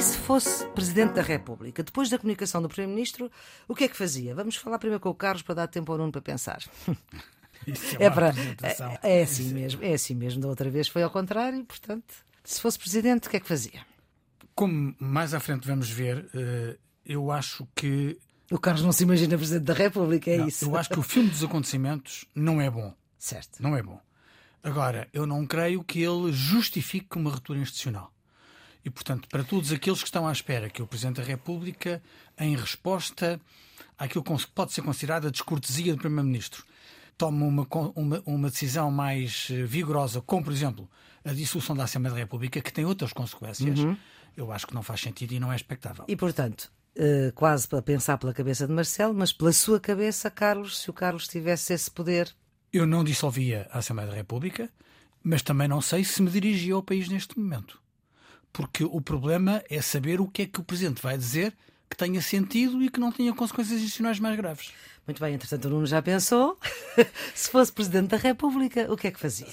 E se fosse Presidente da República, depois da comunicação do Primeiro-Ministro, o que é que fazia? Vamos falar primeiro com o Carlos para dar tempo ao Nuno para pensar. é, é, para, é, é assim mesmo, é assim mesmo. Da outra vez foi ao contrário, portanto, se fosse Presidente, o que é que fazia? Como mais à frente vamos ver, eh, eu acho que. O Carlos não se imagina Presidente da República, é não, isso? Eu acho que o filme dos acontecimentos não é bom. Certo. Não é bom. Agora, eu não creio que ele justifique uma ruptura institucional. E, portanto, para todos aqueles que estão à espera que o Presidente da República, em resposta àquilo que pode ser considerada a descortesia do Primeiro-Ministro, tome uma, uma, uma, decisão mais eh, vigorosa, como, por exemplo, a dissolução da Assembleia da República, que tem outras consequências, uhum. eu acho que não faz sentido e não é expectável. E, portanto, uh, quase para pensar pela cabeça de Marcelo, mas pela sua cabeça, Carlos, se o Carlos tivesse esse poder. Eu não dissolvia a Assembleia da República, mas também não sei se me dirigia ao país neste momento porque o problema é saber o que é que o Presidente vai dizer que tenha sentido e que não tenha consequências adicionais mais graves. Muito bem, entretanto o Nuno já pensou. se fosse Presidente da República, o que é que fazia?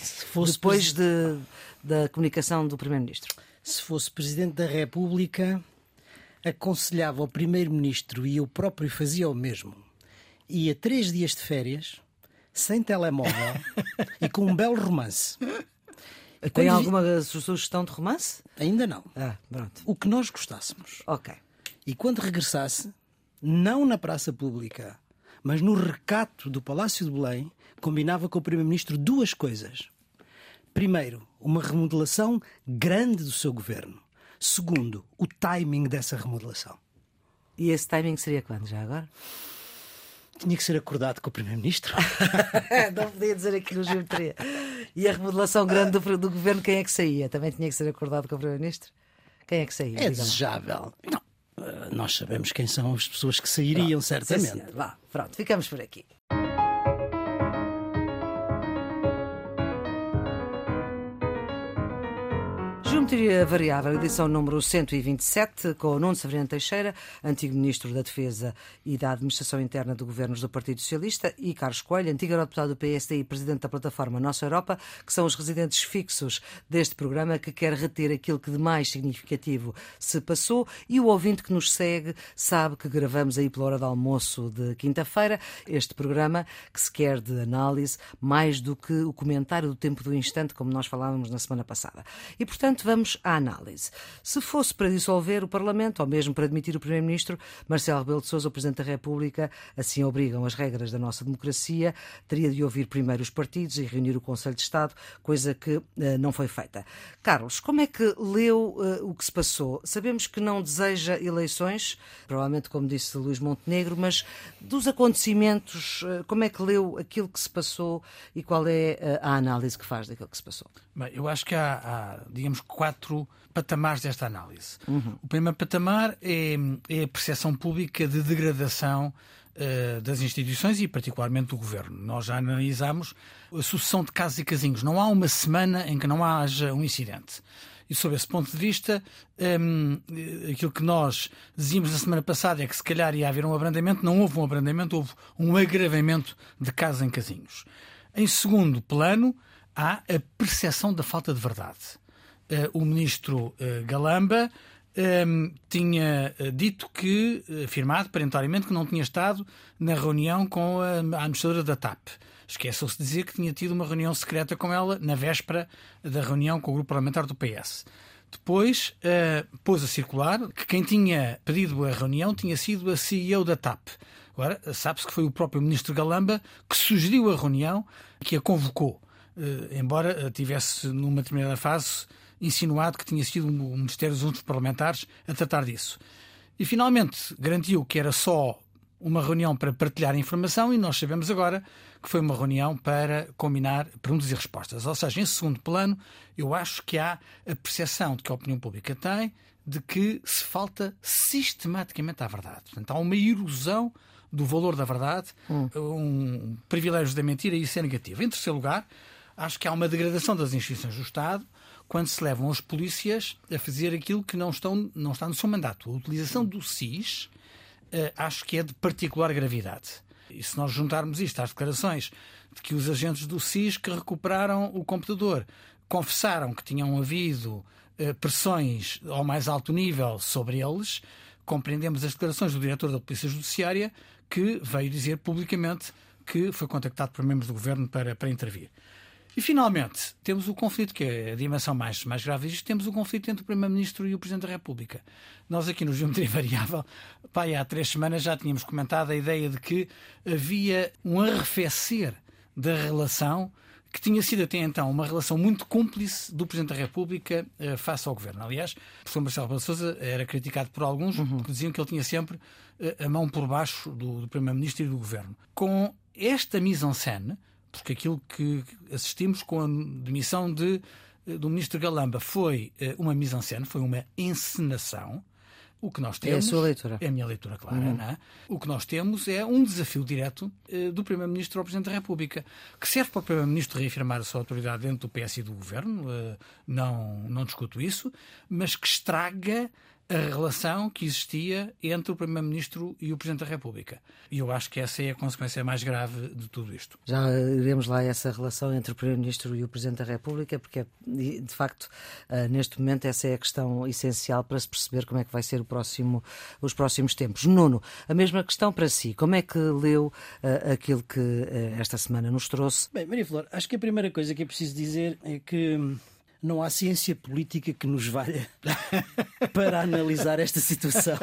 Depois de, da comunicação do Primeiro-Ministro. Se fosse Presidente da República, aconselhava ao Primeiro-Ministro e eu próprio fazia o mesmo. Ia três dias de férias, sem telemóvel e com um belo romance. Tem alguma sugestão de romance? Ainda não. Ah, pronto. O que nós gostássemos. Ok. E quando regressasse, não na praça pública, mas no recato do Palácio de Belém, combinava com o Primeiro-Ministro duas coisas. Primeiro, uma remodelação grande do seu governo. Segundo, o timing dessa remodelação. E esse timing seria quando, já agora? Tinha que ser acordado com o Primeiro-Ministro. não podia dizer aqui no geometria. E a remodelação grande do, do, governo, quem é que saía? Também tinha que ser acordado com o Primeiro-Ministro? Quem é que saía? É desejável. Não. Uh, nós sabemos quem são as pessoas que sairiam, pronto, certamente. Sim, Vá, pronto, ficamos por aqui. Geometria Variável, edição número 127, com o Nuno Severino Teixeira, antigo Ministro da Defesa e da Administração Interna do Governos do Partido Socialista, e Carlos Coelho, antigo deputado do PSD e Presidente da plataforma Nossa Europa, que são os residentes fixos deste programa que quer reter aquilo que de mais significativo se passou e o ouvinte que nos segue sabe que gravamos aí pela hora do almoço de quinta-feira este programa que se quer de análise mais do que o comentário do tempo do instante, como nós falávamos na semana passada. E, portanto, vamos à análise. Se fosse para dissolver o Parlamento, ou mesmo para demitir o Primeiro-Ministro, Marcelo Rebelo de Sousa, o Presidente da República, assim obrigam as regras da nossa democracia, teria de ouvir primeiro os partidos e reunir o Conselho de Estado, coisa que uh, não foi feita. Carlos, como é que leu uh, o que se passou? Sabemos que não deseja eleições, provavelmente como disse Luís Montenegro, mas dos acontecimentos, uh, como é que leu aquilo que se passou e qual é a análise que faz daquilo que se passou? Bem, eu acho que há, há digamos, quatro patamares desta análise. Uhum. O primeiro patamar é, é, a percepção pública de degradação uh, das instituições e, particularmente, do governo. Nós já analisamos a sucessão de casos e casinhos. Não há uma semana em que não haja um incidente. E sob esse ponto de vista, um, aquilo que nós dizíamos na semana passada é que se calhar ia haver um abrandamento, não houve um abrandamento, houve um agravamento de casos em casinhos. Em segundo plano, há a percepção da falta de verdade. Uh, o ministro uh, Galamba um, ehm, tinha uh, dito que, afirmado perentoriamente, que não tinha estado na reunião com a, a administradora da TAP. Esqueceu-se de dizer que tinha tido uma reunião secreta com ela na véspera da reunião com o grupo parlamentar do PS. Depois uh, pôs a circular que quem tinha pedido a reunião tinha sido a CEO da TAP. Agora, sabe-se que foi o próprio ministro Galamba que sugeriu a reunião, que a convocou. Eh, embora tivesse, numa determinada fase, insinuado que tinha sido o Ministério dos Assuntos Parlamentares a tratar disso. E finalmente garantiu que era só uma reunião para partilhar informação e nós sabemos agora que foi uma reunião para combinar perguntas e respostas. Ou seja, em segundo plano, eu acho que há a percepção de que a opinião pública tem de que se falta sistematicamente à verdade. Portanto, há uma erosão do valor da verdade, hum. um privilégio da mentira e isso é negativo. Em terceiro lugar, acho que há uma degradação das instituições do Estado quando se levam os polícias a fazer aquilo que não, estão, não está no seu mandato. A utilização do SIS uh, acho que é de particular gravidade. E se nós juntarmos isto às declarações de que os agentes do SIS que recuperaram o computador confessaram que tinham havido eh, pressões ao mais alto nível sobre eles. Compreendemos as declarações do diretor da Polícia Judiciária, que veio dizer publicamente que foi contactado por membros do governo para, para intervir. E finalmente, temos o conflito, que é a dimensão mais, mais grave disto, temos o conflito entre o Primeiro-Ministro e o Presidente da República. Nós aqui no Geometria Variável, pá, há três semanas já tínhamos comentado a ideia de que havia um arrefecer da relação que tinha sido até então uma relação muito cúmplice do Presidente da República uh, face ao Governo. Aliás, o professor Marcelo Rebelo Sousa era criticado por alguns uhum. que diziam que ele tinha sempre uh, a mão por baixo do, do Primeiro-Ministro e do Governo. Com esta mise-en-scène, porque aquilo que assistimos com a demissão de, eh, do ministro Galamba foi eh, uma mise-en-scène, foi uma encenação. O que nós temos. É a sua leitura. É a minha leitura, claro. Uhum. É? O que nós temos é um desafio direto uh, do Primeiro-Ministro ao Presidente da República, que serve para o Primeiro-Ministro reafirmar a sua autoridade dentro do PS e do Governo, não, não discuto isso, mas que estraga a relação que existia entre o Primeiro-Ministro e o Presidente da República. E eu acho que essa é a consequência mais grave de tudo isto. Já iremos lá essa relação entre o Primeiro-Ministro e o Presidente da República, porque, de facto, eh, neste momento, essa é a questão essencial para se perceber como é que vai ser próximo, os próximos tempos. Nuno, a mesma questão para si. Como é que leu uh, aquilo que uh, esta semana nos trouxe? Bem, Maria Flor, acho que a primeira coisa que é preciso dizer é que não há ciência política que nos valha para analisar esta situação.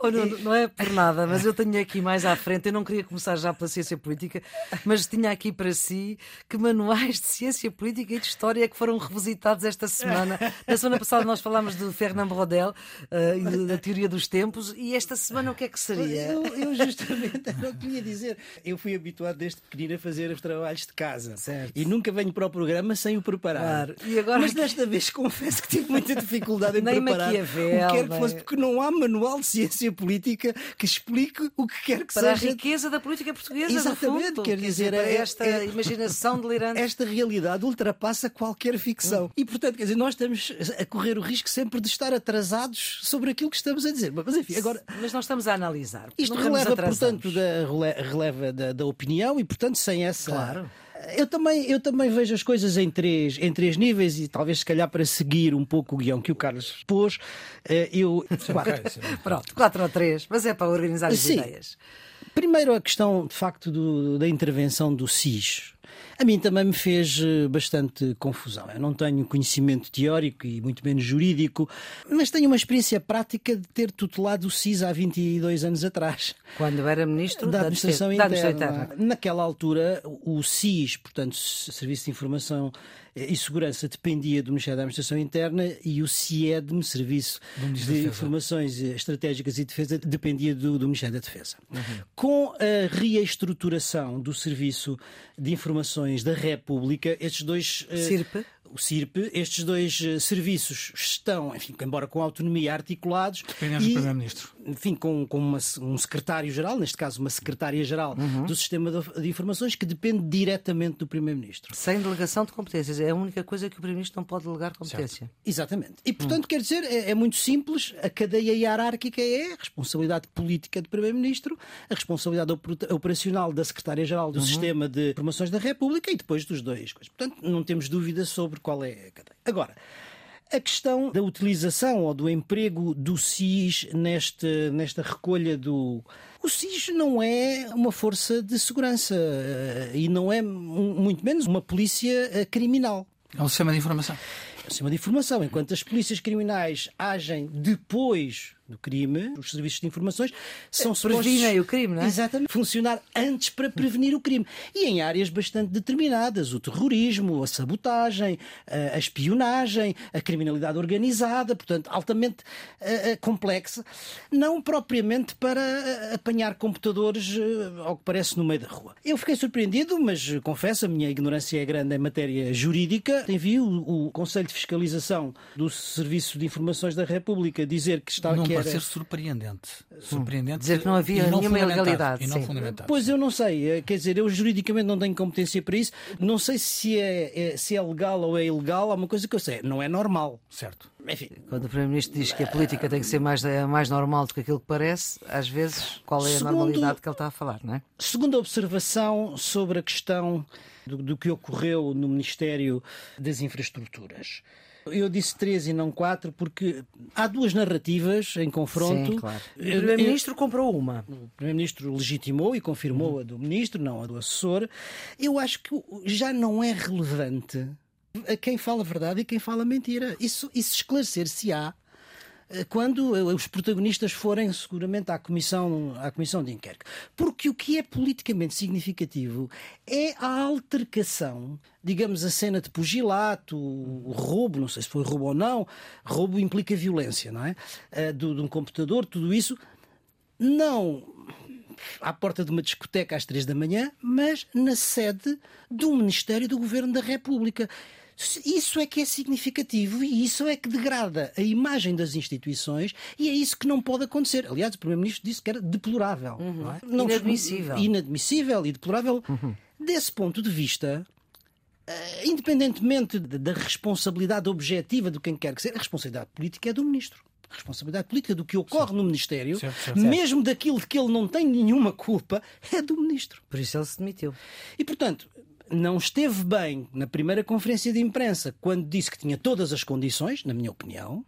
Oh, não, não, é por nada, mas eu tenho aqui mais à frente. Eu não queria começar já pela ciência política, mas tinha aqui para si que manuais de ciência política e de história é que foram revisitados esta semana. Na semana passada nós falámos de Fernand Brodel uh, e da teoria dos tempos, e esta semana o que é que seria? Eu, eu justamente não queria dizer. Eu fui habituado desde pequenino a fazer os trabalhos de casa certo. e nunca venho para o programa sem o preparar. Claro. Mas desta vez confesso que tive muita dificuldade em nem preparar Maquiavel, o que quer que fosse, porque não há manual de ciência política que explique o que quer que para seja. Para a riqueza da política portuguesa, Exatamente, fundo, quer dizer, dizer é, esta é, imaginação delirante. Esta realidade ultrapassa qualquer ficção. Hum. E, portanto, quer dizer, nós estamos a correr o risco sempre de estar atrasados sobre aquilo que estamos a dizer. Mas, enfim, agora... Mas nós estamos a analisar. Isto releva, portanto, da, releva da, da opinião e, portanto, sem essa... Claro eu também, eu também vejo as coisas em três, em três níveis e talvez se calhar para seguir um pouco o guião que o Carlos pôs, eh, eu. Quatro. Pronto, quatro ou três, mas é para organizar as Sim. ideias. Primeiro a questão, de facto, do, da intervenção do SIS a mim também me fez eh, bastante confusão. Eu não tenho conhecimento teórico e muito menos jurídico, mas tenho uma experiência prática de ter tutelado o SIS há 22 anos atrás. Quando era Ministro da Administração Interna. Da Administração Interna. Naquela altura, o SIS, portanto, Serviço de Informação e Segurança dependia do Ministério da Administração Interna e o CIEDM, Serviço de Informações Estratégicas e Defesa, dependia do, do Ministério da Defesa. Uhum. Com a reestruturação do Serviço de Informações da República, estes dois. Uh, o CIRP, estes dois uh, serviços estão, enfim, embora com autonomia articulados. Dependem do Primeiro-Ministro. Enfim, com, com uma, um secretário-geral, neste caso uma secretária-geral uhum. do Sistema de, de, Informações, que depende diretamente do Primeiro-Ministro. Sem delegação de competências. É a única coisa que o Primeiro-Ministro não pode delegar competência. Certo. Exatamente. E, portanto, uhum. quer dizer, é, é, muito simples. A cadeia hierárquica é a responsabilidade política do Primeiro-Ministro, a responsabilidade operacional da Secretária-Geral do uhum. Sistema de Informações da República e depois dos dois. Portanto, não temos dúvida sobre qual é a cadeia. Agora, a questão da utilização ou do emprego do SIS neste, nesta recolha do. O SIS não é uma força de segurança eh, e não é, muito menos, uma polícia eh, criminal. É um sistema de informação. É um sistema de informação. Enquanto as polícias criminais agem depois do crime, os serviços de informações são supostos... Previnem o crime, não é? Exatamente. Funcionar antes para prevenir o crime. E em áreas bastante determinadas. O terrorismo, a sabotagem, a espionagem, a criminalidade organizada, portanto, altamente uh, complexa. Não propriamente para apanhar computadores, uh, ao que parece, no meio da rua. Eu fiquei surpreendido, mas confesso, a minha ignorância é grande em matéria jurídica. Envio o, o Conselho de Fiscalização do Serviço de Informações da República dizer que está... Não que pode ser surpreendente. Surpreendente. Dizer que não havia nenhuma ilegalidade. E não. Pois eu não sei. Eh, quer dizer, eu juridicamente não tenho competência para isso. Não sei se é, é, se é legal ou é ilegal. Há uma coisa que eu sei. Não é normal. Certo. Enfim. Quando o Primeiro-Ministro diz que a política tem que ser mais, é mais normal do que aquilo que parece, às vezes, qual é a segundo, normalidade que ele está a falar, não é? Segunda observação sobre a questão do, do que ocorreu no Ministério das Infraestruturas. Eu disse três e não quatro porque há duas narrativas em confronto. Sim, claro. O Primeiro-Ministro comprou uma. O Primeiro-Ministro legitimou e confirmou uhum. a do Ministro, não a do assessor. Eu acho que já não é relevante a quem fala a verdade e quem fala a mentira. Isso, isso esclarecer-se-á quando eh, os protagonistas forem seguramente à comissão, à comissão de inquérito. Porque o que é politicamente significativo é a altercação, digamos, a cena de pugilato, o roubo, não sei se foi roubo ou não, roubo implica violência, não é? Eh, de, de um computador, tudo isso, não à porta de uma discoteca às três da manhã, mas na sede do Ministério do Governo da República. Isso é que é significativo e isso é que degrada a imagem das instituições e é isso que não pode acontecer. Aliás, o Primeiro-Ministro disse que era deplorável. Uhum. Não é? não, inadmissível. Inadmissível e deplorável. Uhum. Desse ponto de vista, uh, independentemente da responsabilidade objetiva de quem quer que seja, a responsabilidade política é do Ministro a responsabilidade política do que ocorre certo. no Ministério, certo, certo, mesmo daquilo de que ele não tem nenhuma culpa, é do Ministro. Por isso ele se demitiu. E, portanto, não esteve bem na primeira conferência de imprensa quando disse que tinha todas as condições, na minha opinião,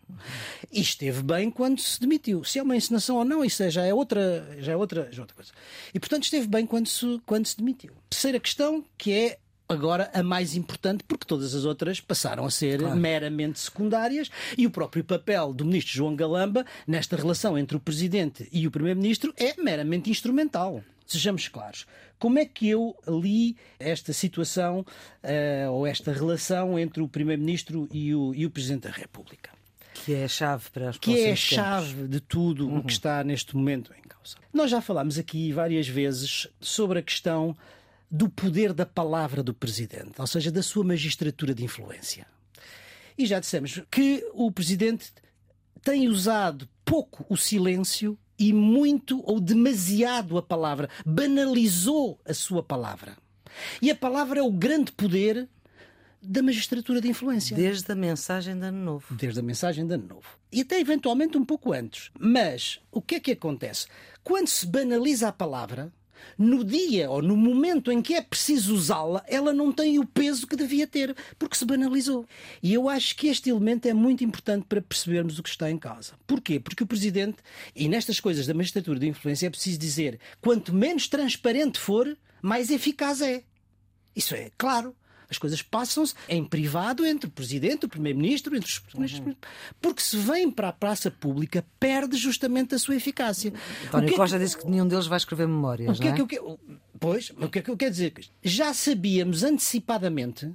e esteve bem quando se demitiu. Se é uma encenação ou não, isso já é outra, já é outra, já é outra coisa. E portanto esteve bem quando se, quando se demitiu. Terceira questão, que é agora a mais importante, porque todas as outras passaram a ser claro. meramente secundárias e o próprio papel do ministro João Galamba nesta relação entre o presidente e o primeiro-ministro é meramente instrumental. Sejamos claros. Como é que eu li esta situação uh, ou esta relação entre o Primeiro-Ministro e o, e o Presidente da República? Que é a chave para as Que é a chave de tudo uhum. o que uhum. está neste momento em causa. Nós já falámos aqui várias vezes sobre a questão do poder da palavra do Presidente, ou seja, da sua magistratura de influência. E já dissemos que o Presidente tem usado pouco o silêncio e muito ou demasiado a palavra, banalizou a sua palavra. E a palavra é o grande poder da magistratura de influência. Desde a mensagem de Ano Novo. Desde a mensagem de Ano Novo. E até eventualmente um pouco antes. Mas o que é que acontece? Quando se banaliza a palavra, no dia ou no momento em que é preciso usá-la, ela não tem o peso que devia ter, porque se banalizou. E eu acho que este elemento é muito importante para percebermos o que está em causa. Porquê? Porque o Presidente, e nestas coisas da magistratura de influência é preciso dizer, quanto menos transparente for, mais eficaz é. Isso é claro. As coisas passam-se em privado entre o Presidente, o Primeiro-Ministro, entre os ministros. Uhum. Porque se vem para a praça pública, perde justamente a sua eficácia. António que é Costa que... disse que nenhum deles vai escrever memórias. O que é, é que eu quero... Pois, o que é que eu quero dizer? Já sabíamos antecipadamente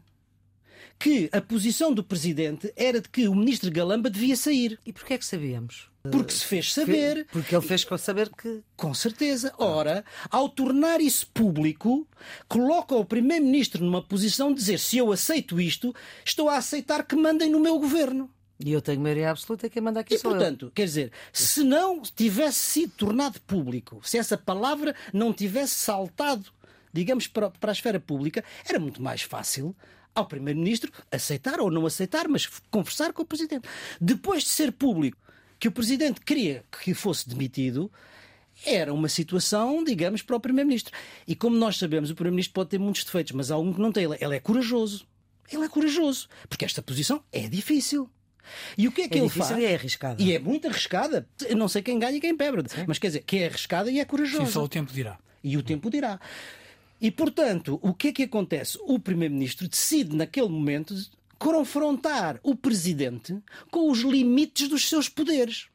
que a posição do Presidente era de que o Ministro Galamba devia sair. E porquê é que sabíamos? Porque se fez saber. Porque ele fez saber que. Com certeza. Ora, ao tornar isso público, coloca o Primeiro-Ministro numa posição de dizer: se eu aceito isto, estou a aceitar que mandem no meu governo. E eu tenho maioria absoluta quem manda aqui e, portanto, eu. quer dizer, se não tivesse sido tornado público, se essa palavra não tivesse saltado, digamos, para, para a esfera pública, era muito mais fácil ao Primeiro-Ministro aceitar ou não aceitar, mas conversar com o Presidente. Depois de ser público que o Presidente queria que fosse demitido, era uma situação, digamos, para o Primeiro-Ministro. E como nós sabemos, o Primeiro-Ministro pode ter muitos defeitos, mas há um que não tem. Ele é corajoso. Ele é corajoso. Porque esta posição é difícil. E o que é que é ele faz? E é arriscada. E é muito arriscada. Eu não sei quem ganha e quem perde. Sim. Mas quer dizer, que é arriscada e é corajosa. Sim, só o tempo dirá. E o tempo dirá. E, portanto, o que é que acontece? O Primeiro-Ministro decide, naquele momento, confrontar o presidente com os limites dos seus poderes.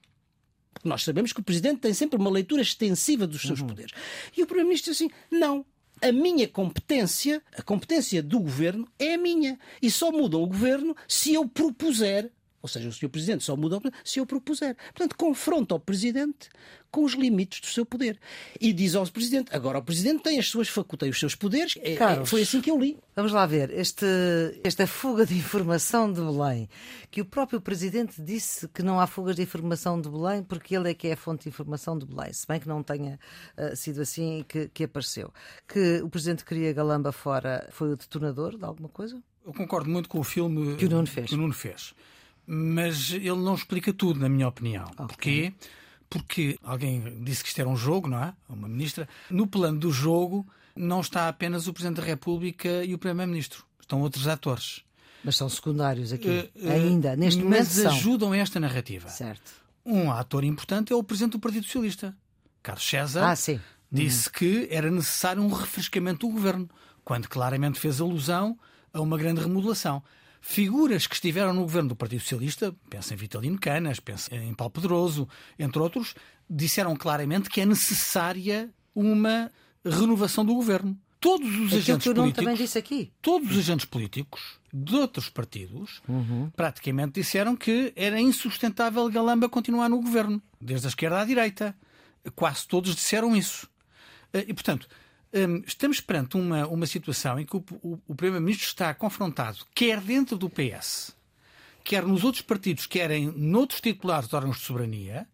Porque nós sabemos que o presidente tem sempre uma leitura extensiva dos seus uhum. poderes. E o primeiro-ministro diz assim: não. A minha competência, a competência do governo, é a minha. E só muda o governo se eu propuser ou seja, o Sr. Presidente só muda se eu propuser. Portanto, confronta o Presidente com os limites do seu poder. E diz ao Presidente, agora o Presidente tem as suas faculdades, os seus poderes. É, é, foi assim que eu li. Vamos lá ver. Este, esta fuga de informação de Belém, que o próprio Presidente disse que não há fugas de informação de Belém porque ele é que é a fonte de informação de Belém, se bem que não tenha uh, sido assim que, que apareceu. Que o Presidente queria Galamba fora foi o detonador de alguma coisa? Eu concordo muito com o filme que o Nuno fez. Que o Nuno fez mas ele não explica tudo, na minha opinião. Okay. Porquê? Porque alguém disse que isto era um jogo, não é? Uma ministra. No plano do jogo não está apenas o Presidente da República e o Primeiro-Ministro. Estão outros atores. Mas são secundários aqui, uh, ainda, neste momento Mas ajudam esta narrativa. Certo. Um ator importante é o Presidente do Partido Socialista, Carlos César. Ah, sim. Disse uhum. que era necessário um refrescamento do governo, quando claramente fez alusão a uma grande remodelação. Figuras que estiveram no governo do Partido Socialista, pensa em Vitalino Canas, pensa em Paulo Pedroso, entre outros, disseram claramente que é necessária uma renovação do governo. Todos os Aquilo agentes políticos, também disse aqui. todos os agentes políticos de outros partidos praticamente disseram que era insustentável Galamba continuar no governo, desde a esquerda à direita. Quase todos disseram isso. Eh, E, portanto, estamos perante uma, uma situação em que o, o- o Primeiro-Ministro está confrontado, quer dentro do PS, quer nos outros partidos, querem noutros titulares de órgãos de soberania,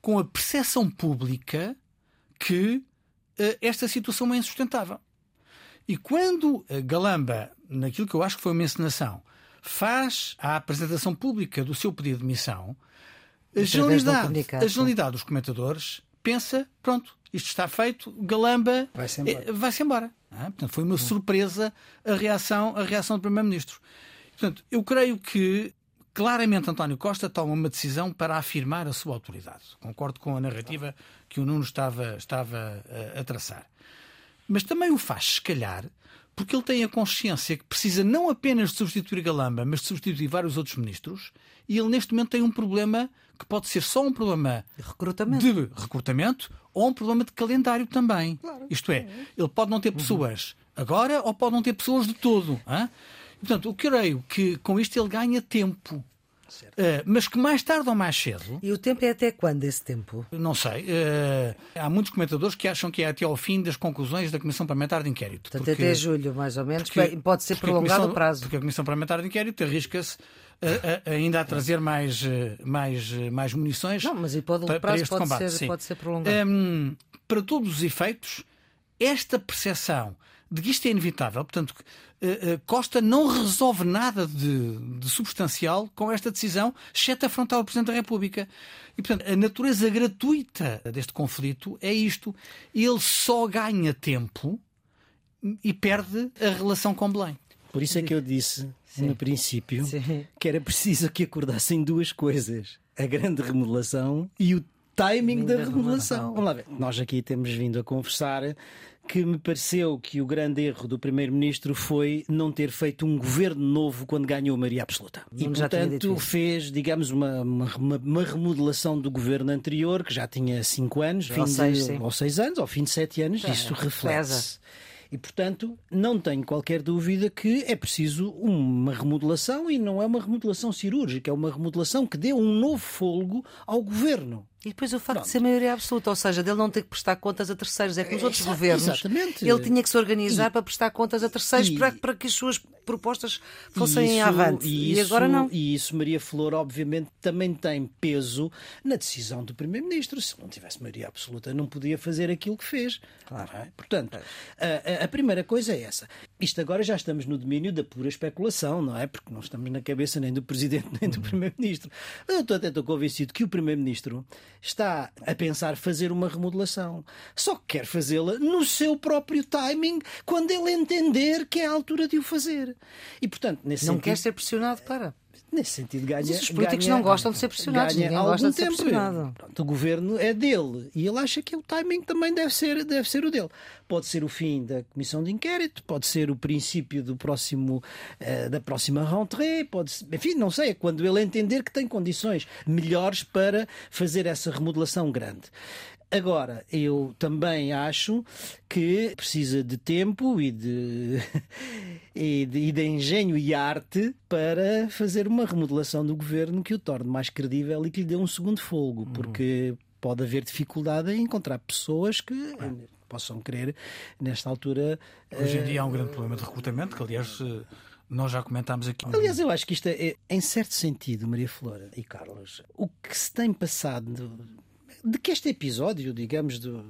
com a percepção pública que eh, esta situação é insustentável. E quando a Galamba, naquilo que eu acho que foi uma encenação, faz a apresentação pública do seu pedido de demissão, a Através generalidade, a generalidade dos comentadores pensa, pronto, isto está feito, Galamba Vai-se embora. eh, embora. não é? Portanto, foi uma surpresa a reação, a reação do Primeiro-Ministro. Portanto, eu creio que claramente António Costa toma uma decisão para afirmar a sua autoridade. Concordo com a narrativa que o Nuno estava, estava eh, a traçar mas também o faz, se calhar, porque ele tem a consciência que precisa não apenas de substituir Galamba, mas de substituir vários outros ministros, e ele neste momento tem um problema que pode ser só um problema Recrutamento. de recrutamento ou um problema de calendário também. Isto é, ele pode não ter pessoas agora ou pode não ter pessoas de todo. E, Portanto, eu creio que com isto ele ganha tempo. Eh, mas que mais tarde ou mais cedo, E o tempo é até quando esse tempo? não sei, eh, há muitos comentadores que acham que é até ao fim das conclusões da Comissão Parlamentar de Inquérito. Portanto, porque- até julho, mais ou menos. porque- pode ser prolongado o prazo. Porque a Comissão Parlamentar de Inquérito arrisca-se a- a- ainda a trazer mais, eh, mais, eh, mais munições Não, mas e pode, para, o prazo para este pode, combate. ser, sim. pode ser prolongado. Hum, para todos os efeitos, esta percepção de que isto é inevitável, portanto, eh, eh, Costa não resolve nada de, de substancial com esta decisão, exceto afrontar o Presidente da República. E, portanto, a natureza gratuita deste conflito é isto. Ele só ganha tempo e perde a relação com Belém. Por isso é que eu disse no princípio Sim. que era preciso que acordassem duas coisas: a grande remodelação e o timing da da remodelação. Vamos lá ver. Nós aqui temos vindo a conversar que me pareceu que o grande erro do Primeiro-Ministro foi não ter feito um governo novo quando ganhou a maioria absoluta. E, portanto, fez, digamos, uma, uma, uma- remodelação do governo anterior, que já tinha cinco anos, Ou fim de- seis, sim. ou seis anos, ao fim de sete anos, É, isso reflete-se. E, portanto, não tenho qualquer dúvida que é preciso uma remodelação e não é uma remodelação cirúrgica, é uma remodelação que dê um novo fôlego ao governo. E depois o facto de ser maioria absoluta, ou seja, dele não ter que prestar contas a terceiros. É que nos outros Exa- governos exatamente. ele tinha que se organizar para prestar contas a terceiros e- para, para que as suas propostas E fossem isso- avante. E, E, isso, agora não. E isso, Maria Flor, obviamente, também tem peso na decisão do Primeiro-Ministro. Se não tivesse maioria absoluta, não podia fazer aquilo que fez. Claro. É? Portanto, a, a- primeira coisa é essa. Isto agora já estamos no domínio da pura especulação, não é? Porque não estamos na cabeça nem do Presidente nem do Primeiro-Ministro. Mas Eu estou até estou convencido que o Primeiro-Ministro está a pensar fazer uma remodelação. Só que quer fazê-la no seu próprio timing, quando ele entender que é a altura de o fazer. E, portanto, nesse Não sentido, quer ser pressionado para. Nesse sentido, ganha. Mas os políticos ganha- não gostam de ser pressionados, ninguém algum gosta de ser tempo. pressionado. Pronto, o governo é dele e ele acha que o timing também deve ser, deve ser o dele. Pode ser o fim da comissão de inquérito, pode ser o princípio do próximo, eh, da próxima rentrée, pode ser, enfim, não sei, é quando ele entender que tem condições melhores para fazer essa remodelação grande. Agora, eu também acho que precisa de tempo e de, e de, e de engenho e arte para fazer uma remodelação do governo que o torne mais credível e que lhe dê um segundo fogo, porque pode haver dificuldade em encontrar pessoas que possam querer, nesta altura. Hoje em dia há um grande problema de recrutamento, que aliás eh, nós já comentámos aqui. Aliás, eu acho que isto é, é, em certo sentido, Maria Flora e Carlos, o que se tem passado de que este episódio, digamos, do,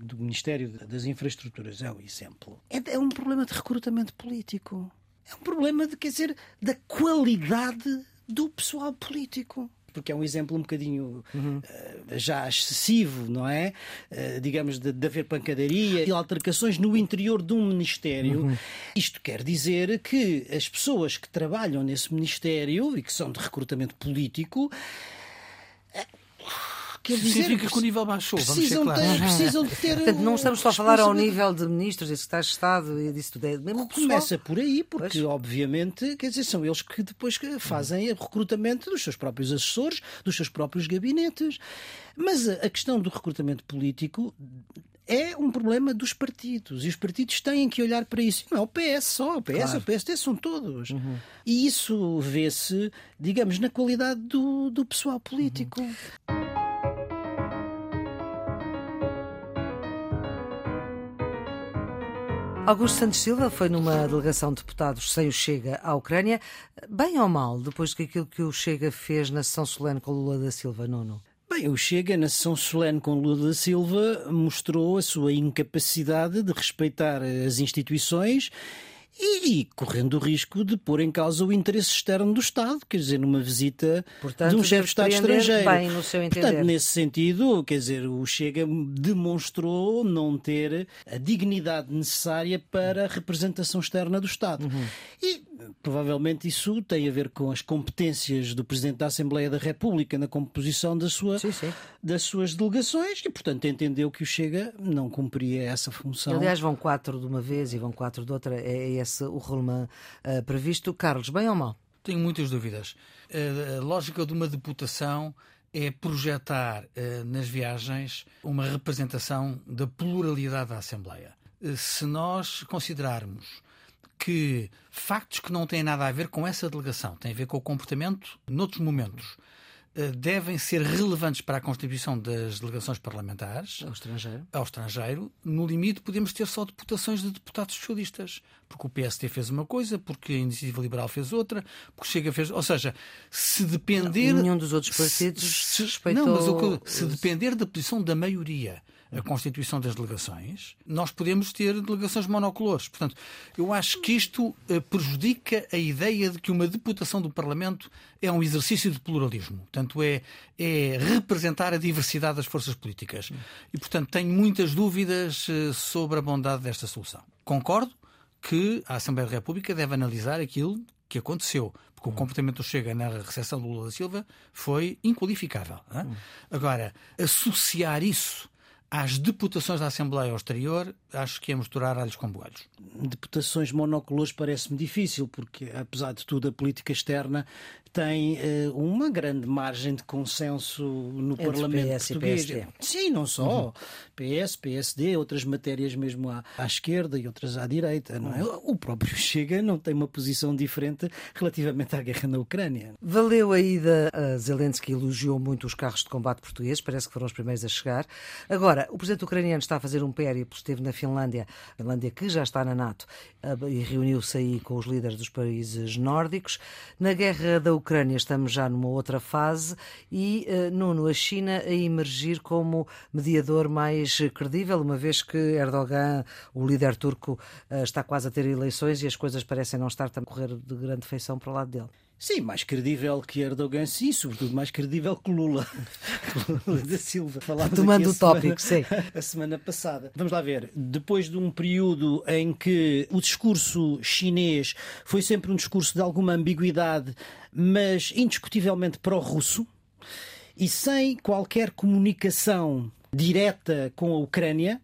do Ministério das Infraestruturas é um exemplo, é, é um problema de recrutamento político. É um problema de, quer dizer, da qualidade do pessoal político. porque é um exemplo um bocadinho uhum. uh, já excessivo, não é? Uh, digamos, de, de haver pancadaria e altercações no interior de um ministério. Uhum. Isto quer dizer que as pessoas que trabalham nesse ministério e que são de recrutamento político Quer dizer Significa que o nível baixou, precisam vamos ser claros. Ter, precisam de ter. Portanto, não estamos só a falar ao nível de ministros e secretários de Estado e disso tudo. É mesmo Começa por aí, porque pois. obviamente, quer dizer, são eles que depois fazem o recrutamento dos seus próprios assessores, dos seus próprios gabinetes. Mas a questão do recrutamento político é um problema dos partidos e os partidos têm que olhar para isso. Não é o PS só, o PS, claro. o PSD são todos. Uhum. E isso vê-se, digamos, na qualidade do, do pessoal político. Uhum. Augusto Santos Silva foi numa delegação de deputados sem o Chega à Ucrânia. Bem ou mal, depois daquilo que o Chega fez na sessão solene com Lula da Silva, Nuno? Bem, o Chega, na sessão solene com Lula da Silva, mostrou a sua incapacidade de respeitar as instituições e, e, correndo o risco de pôr em causa o interesse externo do Estado, quer dizer, numa visita Portanto, de um chefe de Estado estrangeiro. Bem, no seu entender. Portanto, nesse sentido, quer dizer, o Chega demonstrou não ter a dignidade necessária para a representação externa do Estado. Uhum. E provavelmente isso tem a ver com as competências do Presidente da Assembleia da República na composição da sua, sim, sim. das suas delegações e, portanto, entendeu que o Chega não cumpria essa função. Aliás, vão quatro de uma vez e vão quatro de outra. É esse o regulamento uh, previsto. Carlos, bem ou mal? Tenho muitas dúvidas. A lógica de uma deputação é projetar uh, nas viagens uma representação da pluralidade da Assembleia. Se nós considerarmos que factos que não têm nada a ver com essa delegação, têm a ver com o comportamento noutros momentos, eh, devem ser relevantes para a constituição das delegações parlamentares ao estrangeiro. ao estrangeiro. No limite, podemos ter só deputações de deputados socialistas, porque o PST fez uma coisa, porque a Iniciativa Liberal fez outra, porque Chega fez. Ou seja, se depender. Não, nenhum dos outros partidos se, se respeitou. Não, mas o que, se depender da posição da maioria a constituição das delegações, nós podemos ter delegações monocolores. Portanto, eu acho que isto eh, prejudica a ideia de que uma deputação do Parlamento é um exercício de pluralismo. Portanto, é, é representar a diversidade das forças políticas. E, portanto, tenho muitas dúvidas eh, sobre a bondade desta solução. Concordo que a Assembleia da República deve analisar aquilo que aconteceu, porque o comportamento do Chega na recepção do Lula da Silva foi inqualificável. Agora, associar isso às deputações da Assembleia ao exterior, acho que é misturar alhos com boalhos. Deputações monocolores parece-me difícil, porque, apesar de tudo, a política externa tem uh, uma grande margem de consenso no Entre Parlamento PS português. E PSD. Sim, não só. Uhum. PS, PSD, outras matérias mesmo à, à, esquerda e outras à direita. Não é? Uhum. O próprio Chega não tem uma posição diferente relativamente à guerra na Ucrânia. Valeu a ida. A Zelensky elogiou muito os carros de combate portugueses, parece que foram os primeiros a chegar. Agora, o presidente ucraniano está a fazer um périplo, esteve na Finlândia, Finlândia que já está na NATO, e reuniu-se aí com os líderes dos países nórdicos. Na guerra da Ucrânia, estamos já numa outra fase e, uh, Nuno, a China a emergir como mediador mais credível, uma vez que Erdogan, o líder turco, uh, está quase a ter eleições e as coisas parecem não estar a correr de grande feição para o lado dele. Sim, mais credível que Erdogan, sim, sobretudo mais credível que Lula. Lula da Silva. Falámos Tomando o tópico, sim. A semana passada. Vamos lá ver. Depois de um período em que o discurso chinês foi sempre um discurso de alguma ambiguidade, mas indiscutivelmente pró-russo, e sem qualquer comunicação direta com a Ucrânia,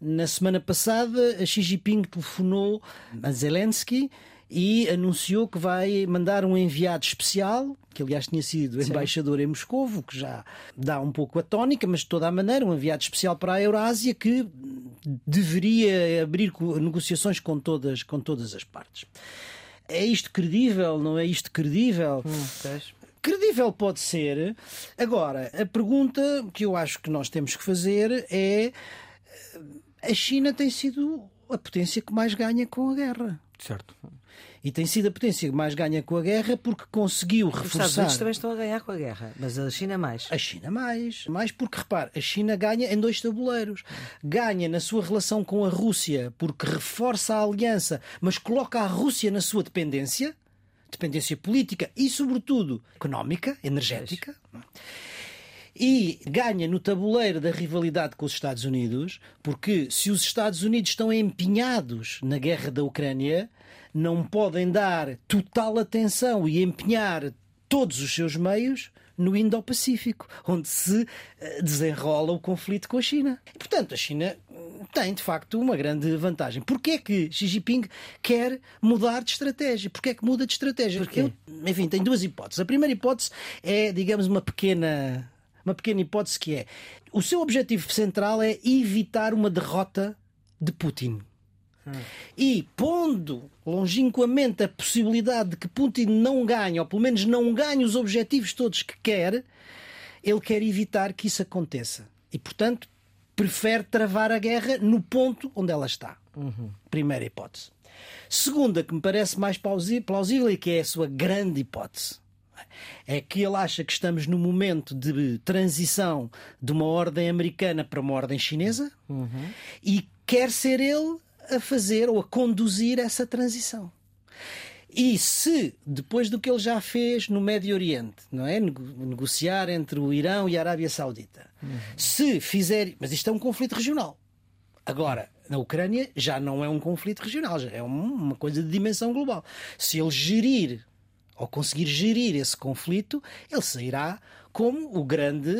na semana passada, a Xi Jinping telefonou a Zelensky e anunciou que vai mandar um enviado especial, que aliás tinha sido embaixador Sim. em Moscovo, que já dá um pouco a tónica, mas de toda a maneira, um enviado especial para a Eurásia que deveria abrir negociações com todas, com todas as partes. É isto credível? Não é isto credível? Hum, credível pode ser. Agora, a pergunta que eu acho que nós temos que fazer é: a China tem sido a potência que mais ganha com a guerra. Certo. E tem sido a potência que mais ganha com a guerra porque conseguiu reforçar. Os Estados Unidos também estão a ganhar com a guerra, mas a China mais. A China mais. Mais porque, repare, a China ganha em dois tabuleiros. Ganha na sua relação com a Rússia porque reforça a aliança, mas coloca a Rússia na sua dependência dependência política e, sobretudo, económica, energética. É? E ganha no tabuleiro da rivalidade com os Estados Unidos, porque se os Estados Unidos estão empenhados na guerra da Ucrânia, não podem dar total atenção e empenhar todos os seus meios no Indo-Pacífico, onde se eh, desenrola o conflito com a China. E, portanto, a China tem, de facto, uma grande vantagem. Porquê é que Xi Jinping quer mudar de estratégia? Porquê é que muda de estratégia? Porquê? Eu, enfim, tem duas hipóteses. A primeira hipótese é, digamos, uma pequena, uma pequena hipótese que é o seu objetivo central é evitar uma derrota de Putin. Hum. E pondo longínquamente a possibilidade de que Putin não ganhe, ou pelo menos não ganhe os objetivos todos que quer, ele quer evitar que isso aconteça. E, portanto, prefere travar a guerra no ponto onde ela está. Uhum. Primeira hipótese. Segunda, que me parece mais plausível e que é a sua grande hipótese, é que ele acha que estamos no momento de transição de uma ordem americana para uma ordem chinesa uhum. e quer ser ele a fazer ou a conduzir essa transição. E se, depois do que ele já fez no Médio Oriente, não é? Negociar entre o Irão e a Arábia Saudita, uhum. se fizer. Mas isto é um conflito regional. Agora, na Ucrânia já não é um conflito regional, já é uma coisa de dimensão global. Se ele gerir ou conseguir gerir esse conflito, ele sairá como o grande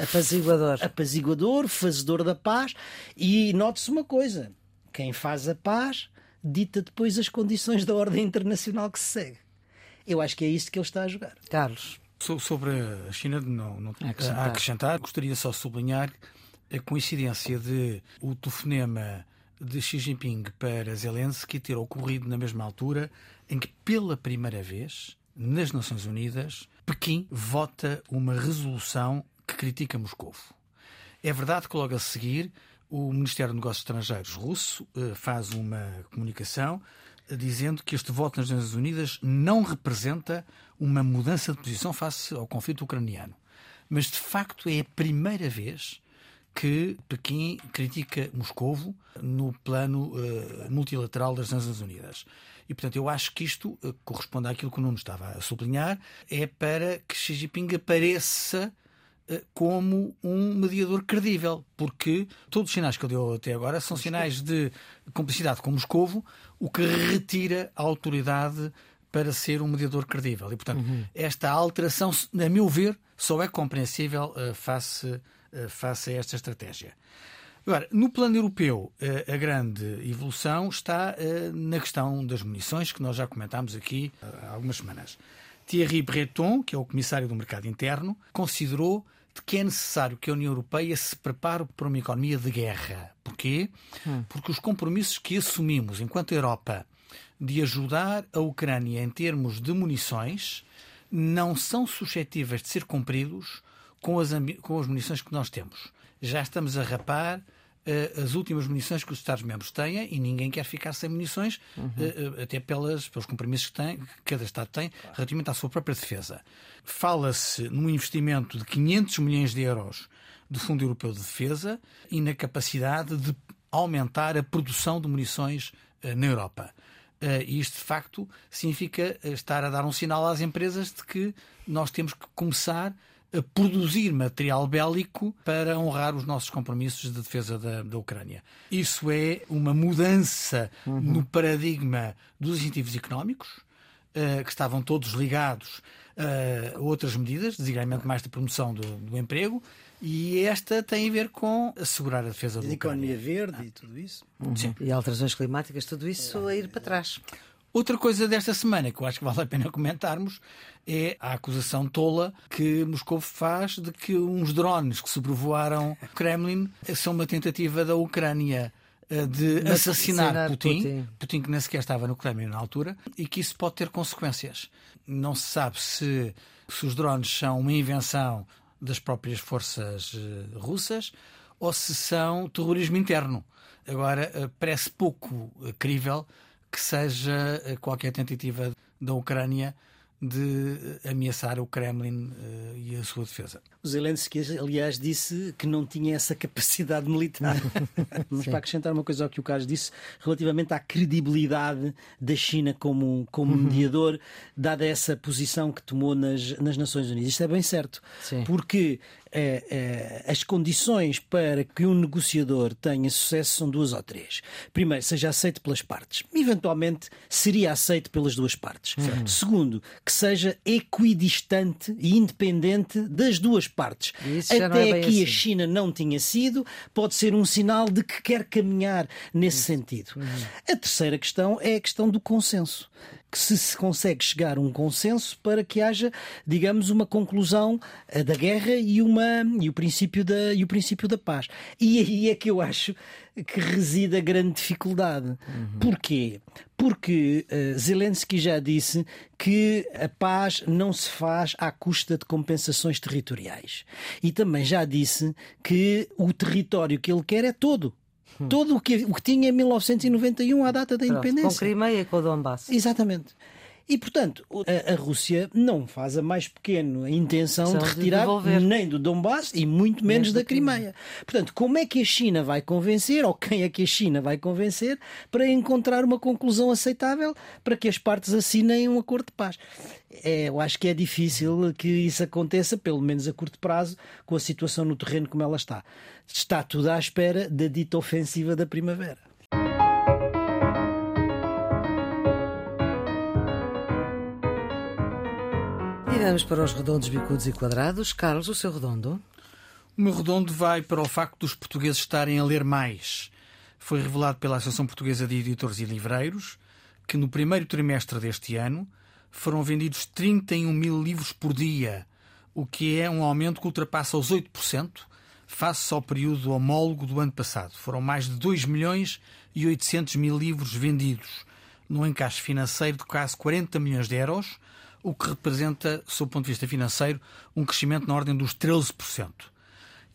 apaziguador, apaziguador fazedor da paz. E note-se uma coisa: quem faz a paz dita depois as condições da ordem internacional que se segue. Eu acho que é isto que ele está a jogar. Carlos. Sobre a China, não, não acrescentar. a acrescentar. Gostaria só de sublinhar a coincidência de o telefonema de Xi Jinping para Zelensky ter ocorrido na mesma altura em que, pela primeira vez, nas Nações Unidas, Pequim vota uma resolução que critica Moscou. É verdade que logo a seguir o Ministério dos Negócios Estrangeiros russo eh, faz uma comunicação eh, dizendo que este voto nas Nações Unidas não representa uma mudança de posição face ao conflito ucraniano. Mas, de facto, é a primeira vez que Pequim critica Moscovo no plano uh, multilateral das Nações Unidas. E, portanto, eu acho que isto uh, corresponde àquilo que o Nuno estava a sublinhar, é para que Xi Jinping apareça eh, como um mediador credível, porque todos os sinais que ele deu até agora são sinais de complicidade com Moscovo, o que retira a autoridade para ser um mediador credível. E, portanto, uhum. esta alteração, a meu ver, só é compreensível uh, face, uh, face a esta estratégia. Agora, no plano europeu, uh, a grande evolução está na questão das munições, que nós já comentámos aqui há algumas semanas. Thierry Breton, que é o comissário do mercado interno, considerou de que é necessário que a União Europeia se prepare para uma economia de guerra. Porquê? Hum. Porque os compromissos que assumimos enquanto Europa de ajudar a Ucrânia em termos de munições não são suscetíveis de ser cumpridos com as, com as munições que nós temos. Já estamos a rapar uh, as últimas munições que os Estados-membros têm e ninguém quer ficar sem munições, uhum. uh, até pelas, pelos compromissos que, tem, que cada Estado tem relativamente à sua própria defesa. Fala-se num investimento de 500 milhões de euros do Fundo Europeu de Defesa e na capacidade de aumentar a produção de munições uh, na Europa. Uh, e isto, de facto, significa estar a dar um sinal às empresas de que nós temos que começar produzir material bélico para honrar os nossos compromissos de defesa da, da Ucrânia. Isso é uma mudança uhum. no paradigma dos incentivos económicos, uh, que estavam todos ligados uh, a outras medidas, designadamente mais de promoção do, do, emprego, e esta tem a ver com assegurar a defesa da Ucrânia. economia verde ah. e tudo isso. Uhum. E alterações climáticas, tudo isso a ir para trás. Outra coisa desta semana que eu acho que vale a pena comentarmos é a acusação tola que Moscou faz de que uns drones que sobrevoaram o Kremlin são uma tentativa da Ucrânia eh, de Mas assassinar Putin, Putin, Putin, que nem sequer estava no Kremlin na altura, e que isso pode ter consequências. Não se sabe se, se os drones são uma invenção das próprias forças uh, russas ou se são terrorismo interno. Agora, uh, parece pouco uh, crível que seja eh, qualquer tentativa da Ucrânia de ameaçar o Kremlin uh, e a sua defesa. O Zelensky, aliás, disse que não tinha essa capacidade militar. Mas para acrescentar uma coisa ao que o Carlos disse, relativamente à credibilidade da China como, como uhum. mediador, dada essa posição que tomou nas, nas Nações Unidas. Isto é bem certo. Sim. Porque é, é, as condições para que um negociador tenha sucesso são duas ou três. Primeiro, seja aceito pelas partes. Eventualmente, seria aceito pelas duas partes. Uhum. Segundo, que seja equidistante e independente das duas partes. Até é aqui assim. a China não tinha sido, pode ser um sinal de que quer caminhar nesse sentido. Uhum. A terceira questão é a questão do consenso que se, se consegue chegar a um consenso para que haja, digamos, uma conclusão eh, da guerra e, uma, e, o, princípio da, e o princípio da paz. E aí é que eu acho que reside a grande dificuldade. Uhum. Porquê? Porque uh, Zelensky já disse que a paz não se faz à custa de compensações territoriais. E também já disse que o território que ele quer é todo. Hum. Todo o que, o que tinha em 1991, à data da Pronto, independência. Com Crimeia e com o Donbass. Exatamente. E, portanto, a, a, Rússia não faz a mais pequena intenção São de retirar de nem do Donbass e muito menos da Crimeia. Portanto, como é que a China vai convencer, ou quem é que a China vai convencer, para encontrar uma conclusão aceitável para que as partes assinem um acordo de paz? É, eu acho que é difícil que isso aconteça, pelo menos a curto prazo, com a situação no terreno como ela está. Está tudo à espera da dita ofensiva da primavera. Vamos para os redondos, bicudos e quadrados. Carlos, o seu redondo? O meu redondo vai para o facto dos portugueses estarem a ler mais. Foi revelado pela Associação Portuguesa de Editores e Livreiros que no primeiro trimestre deste ano foram vendidos 31 mil livros por dia, o que é um aumento que ultrapassa os 8% face ao período homólogo do ano passado. Foram mais de 2 milhões e 800 mil livros vendidos, num encaixe financeiro de quase 40 milhões de euros, o que representa, sob o ponto de vista financeiro, um crescimento na ordem dos 13%.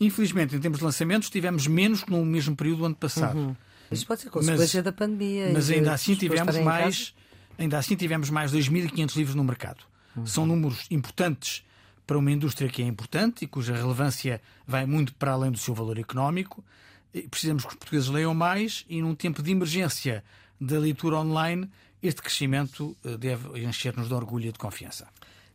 Infelizmente, em termos de lançamentos, tivemos menos que no mesmo período do ano passado. Uhum. Isso pode ser consequência mas, da pandemia. Mas ainda assim tivemos mais, ainda assim tivemos mais 2.500 livros no mercado. Uhum. São números importantes para uma indústria que é importante e cuja relevância vai muito para além do seu valor económico. Precisamos que os portugueses leiam mais e num tempo de emergência da leitura online este crescimento eh, deve encher-nos de orgulho e de confiança.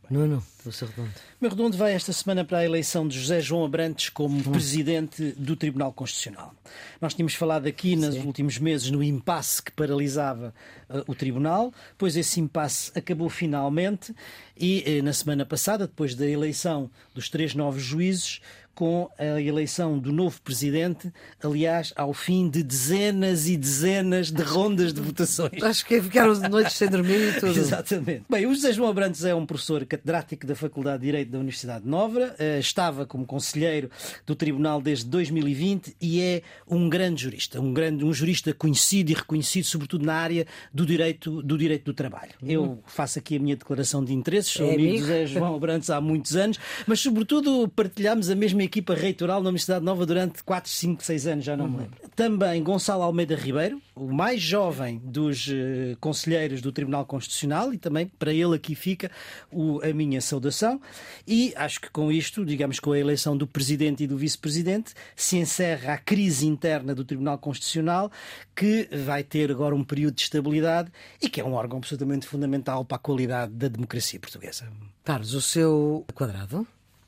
Nuno, seu redondo. O meu redondo vai esta semana para a eleição de José João Abrantes como hum. presidente do Tribunal Constitucional. Nós tínhamos falado aqui nos Sim. últimos meses no impasse que paralisava uh, o Tribunal, pois esse impasse acabou finalmente e uh, na semana passada, depois da eleição dos três novos juízes, com a eleição do novo presidente, aliás, ao fim de dezenas e dezenas de rondas de votações. Acho que ficaram noites sem dormir e tudo. Exatamente. Bem, o José João Abrantes é um professor catedrático da Faculdade de Direito da Universidade de Nóvora, eh, estava como conselheiro do Tribunal desde 2020 e é um grande jurista, um, grande, um jurista conhecido e reconhecido, sobretudo na área do direito do, direito do trabalho. Uhum. Eu faço aqui a minha declaração de interesses, sou é amigo de José João Abrantes há muitos anos, mas sobretudo partilhamos a mesma equipa reitoral na Universidade Nova durante 4, 5, 6 anos, já não uhum. me lembro. Também Gonçalo Almeida Ribeiro, o mais jovem dos uh, conselheiros do Tribunal Constitucional, e também para ele aqui fica o, a minha saudação. E acho que com isto, digamos, com a eleição do presidente e do vice-presidente, se encerra a crise interna do Tribunal Constitucional, que vai ter agora um período de estabilidade e que é um órgão absolutamente fundamental para a qualidade da democracia portuguesa. Carlos, o seu quadrado?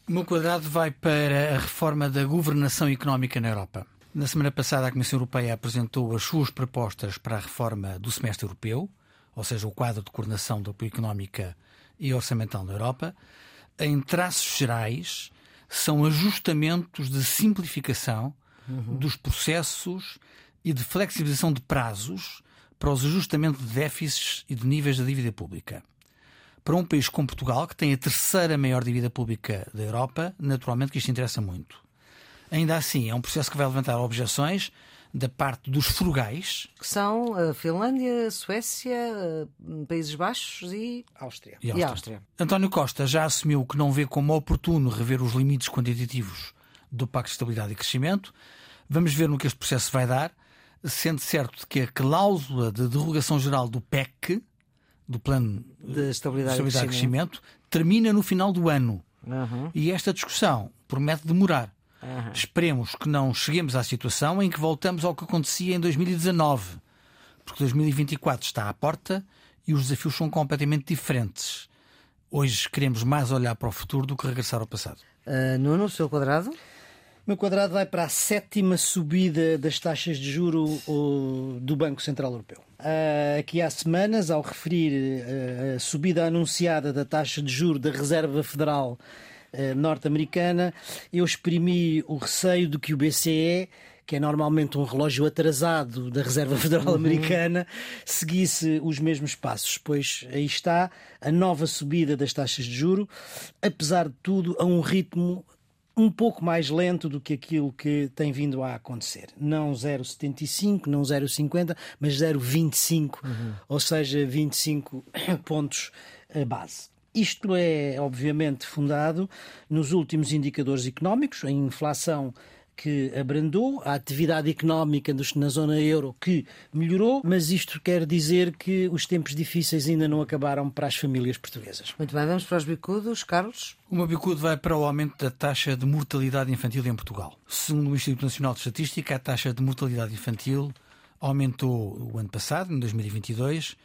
O meu quadrado vai para a reforma da governação económica na Europa. Na semana passada, a Comissão Europeia apresentou as suas propostas para a reforma do semestre europeu, ou seja, o quadro de coordenação da económica e orçamental na Europa. Em traços gerais, são ajustamentos de simplificação uhum. dos processos e de flexibilização de prazos para os ajustamentos de déficits e de níveis da dívida pública para um país como Portugal, que tem a terceira maior dívida pública da Europa, naturalmente que isto interessa muito. Ainda assim, é um processo que vai levantar objeções da parte dos frugais. Que são a Finlândia, Suécia, Países Baixos e Áustria. E Áustria. E Áustria. António Costa já assumiu que não vê como oportuno rever os limites quantitativos do Pacto de Estabilidade e Crescimento. Vamos ver no que este processo vai dar, sendo certo que a cláusula de derrogação geral do PEC, do Plano de Estabilidade, de estabilidade e Crescimento, termina no final do ano. Uhum. E esta discussão promete demorar. Uhum. Esperemos que não cheguemos à situação em que voltamos ao que acontecia em 2019, porque 2024 está à porta e os desafios são completamente diferentes. Hoje queremos mais olhar para o futuro do que regressar ao passado. Uh, Nuno, o seu quadrado? O meu quadrado vai para a sétima subida das taxas de juro do Banco Central Europeu. Uh, aqui há semanas, ao referir uh, a subida anunciada da taxa de juro da Reserva Federal uh, norte-americana, eu exprimi o receio de que o BCE que é normalmente um relógio atrasado da Reserva Federal uhum. Americana, seguisse os mesmos passos. Pois aí está a nova subida das taxas de juro, apesar de tudo, a um ritmo um pouco mais lento do que aquilo que tem vindo a acontecer. Não 0,75, não 0,50, mas 0,25, uhum. ou seja, 25 pontos base. Isto é, obviamente, fundado nos últimos indicadores económicos, a inflação que abrandou, a atividade económica na zona euro que melhorou, mas isto quer dizer que os tempos difíceis ainda não acabaram para as famílias portuguesas. Muito bem, vamos para os bicudos. Carlos? O meu bicudo vai para o aumento da taxa de mortalidade infantil em Portugal. Segundo o Instituto Nacional de Estatística, a taxa de mortalidade infantil aumentou o ano passado, em 2022,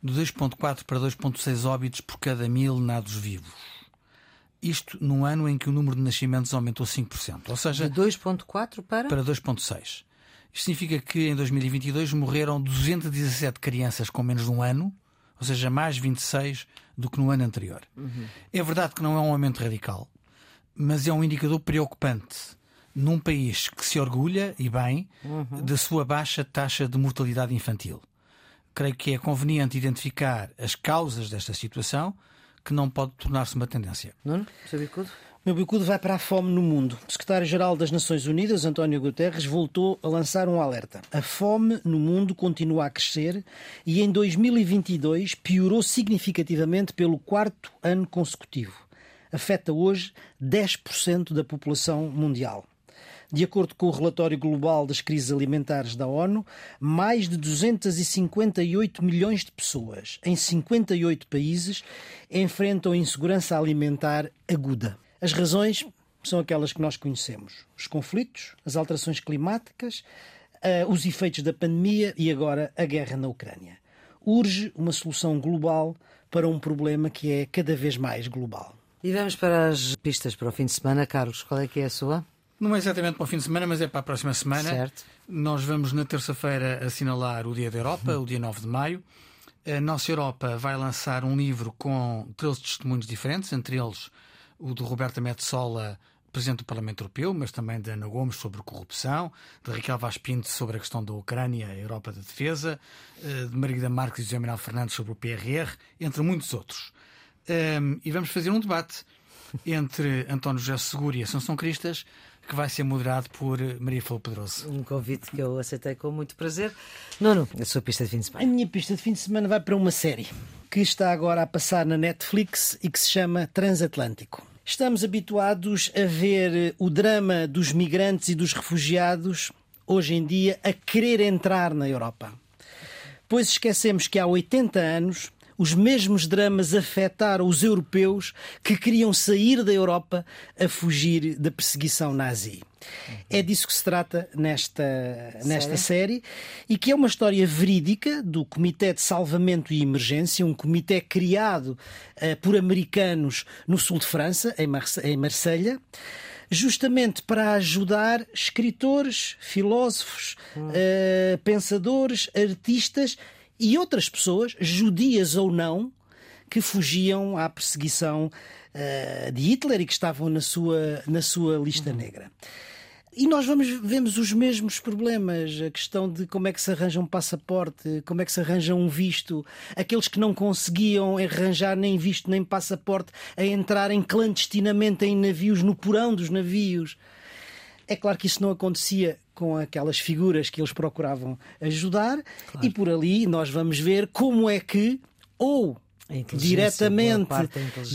de 2,4 para 2,6 óbitos por cada mil nados vivos. Isto num ano em que o número de nascimentos aumentou 5%. Ou seja, de 2,4 para? Para 2,6. Isto significa que em 2022 morreram 217 crianças com menos de um ano, ou seja, mais 26 do que no ano anterior. Uhum. É verdade que não é um aumento radical, mas é um indicador preocupante num país que se orgulha, e bem, uhum. da sua baixa taxa de mortalidade infantil. Creio que é conveniente identificar as causas desta situação que não pode tornar-se uma tendência. Nuno, seu bicudo? Meu bicudo vai para a fome no mundo. O secretário-geral das Nações Unidas, António Guterres, voltou a lançar um alerta. A fome no mundo continua a crescer e em 2022 piorou significativamente pelo quarto ano consecutivo. Afeta hoje 10% da população mundial. De acordo com o relatório global das crises alimentares da ONU, mais de 258 milhões de pessoas em 58 países enfrentam insegurança alimentar aguda. As razões são aquelas que nós conhecemos: os conflitos, as alterações climáticas, eh, os efeitos da pandemia e agora a guerra na Ucrânia. Urge uma solução global para um problema que é cada vez mais global. E vamos para as pistas para o fim de semana. Carlos, qual é que é a sua? Não é exatamente para o fim de semana, mas é para a próxima semana. Certo. Nós vamos na terça-feira assinalar o Dia da Europa, o dia 9 de maio. A Nossa Europa vai lançar um livro com 13 testemunhos diferentes, entre eles o de Roberta Metsola, Presidente do Parlamento Europeu, mas também de Ana Gomes sobre corrupção, de Raquel Vaz Pinto sobre a questão da Ucrânia, a Europa da Defesa, eh, de Margarida Marques e José Manuel Fernandes sobre o PRR, entre muitos outros. E vamos fazer um debate entre António José Seguro e Assunção Cristas que vai ser moderado por Maria Flor Pedroso. Um convite que eu aceitei com muito prazer. Nuno, a sua pista de fim de semana. A minha pista de fim de semana vai para uma série que está agora a passar na Netflix e que se chama Transatlântico. Estamos habituados a ver o drama dos migrantes e dos refugiados hoje em dia a querer entrar na Europa. Pois esquecemos que há 80 anos os mesmos dramas afetaram os europeus que queriam sair da Europa a fugir da perseguição nazi. É disso que se trata nesta, nesta série e que é uma história verídica do Comitê de Salvamento e Emergência, um comitê criado uh, por americanos no sul de França, em, Marse em Marselha justamente para ajudar escritores, filósofos, hum. uh, pensadores, artistas e outras pessoas, judias ou não, que fugiam à perseguição uh, de Hitler e que estavam na sua, na sua lista uhum. negra. E nós vamos, vemos os mesmos problemas, a questão de como é que se arranja um passaporte, como é que se arranja um visto, aqueles que não conseguiam arranjar nem visto nem passaporte a entrarem clandestinamente em navios, no porão dos navios. É claro que isso não acontecia com aquelas figuras que eles procuravam ajudar, claro. e por ali nós vamos ver como é que, ou diretamente,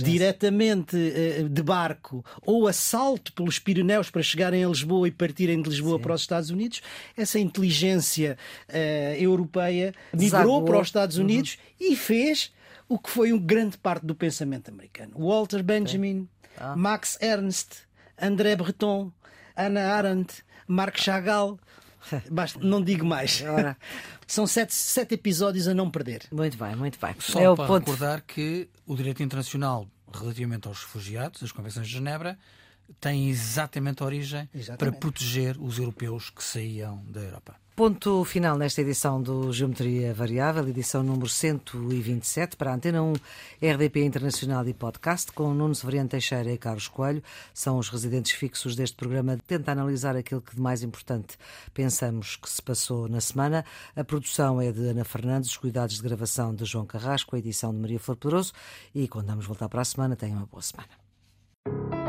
diretamente uh, de barco ou assalto pelos Pirineus para chegarem a Lisboa e partirem de Lisboa Sim. para os Estados Unidos, essa inteligência uh, europeia migrou para os Estados uhum. Unidos uhum. e fez o que foi uma grande parte do pensamento americano. Walter Benjamin, ah. Max Ernst, André Breton, Ana Arendt, Marc Chagall. Basta, não digo mais. Ora. São sete, sete episódios a não perder. Muito bem, muito bem. Só é para ponto. recordar que o direito internacional relativamente aos refugiados, as convenções de Genebra, tem exatamente origem Exatamente. para proteger os europeus que saíam da Europa. Ponto final nesta edição do Geometria Variável, edição número 127, para a Antena 1, RDP Internacional e Podcast, com Nuno Severiano Teixeira e Carlos Coelho. São os residentes fixos deste programa. Tenta analisar aquilo que de mais importante pensamos que se passou na semana. A produção é de Ana Fernandes, os cuidados de gravação de João Carrasco, a edição de Maria Flor Pedroso. E quando vamos voltar para a semana, tenham uma boa semana.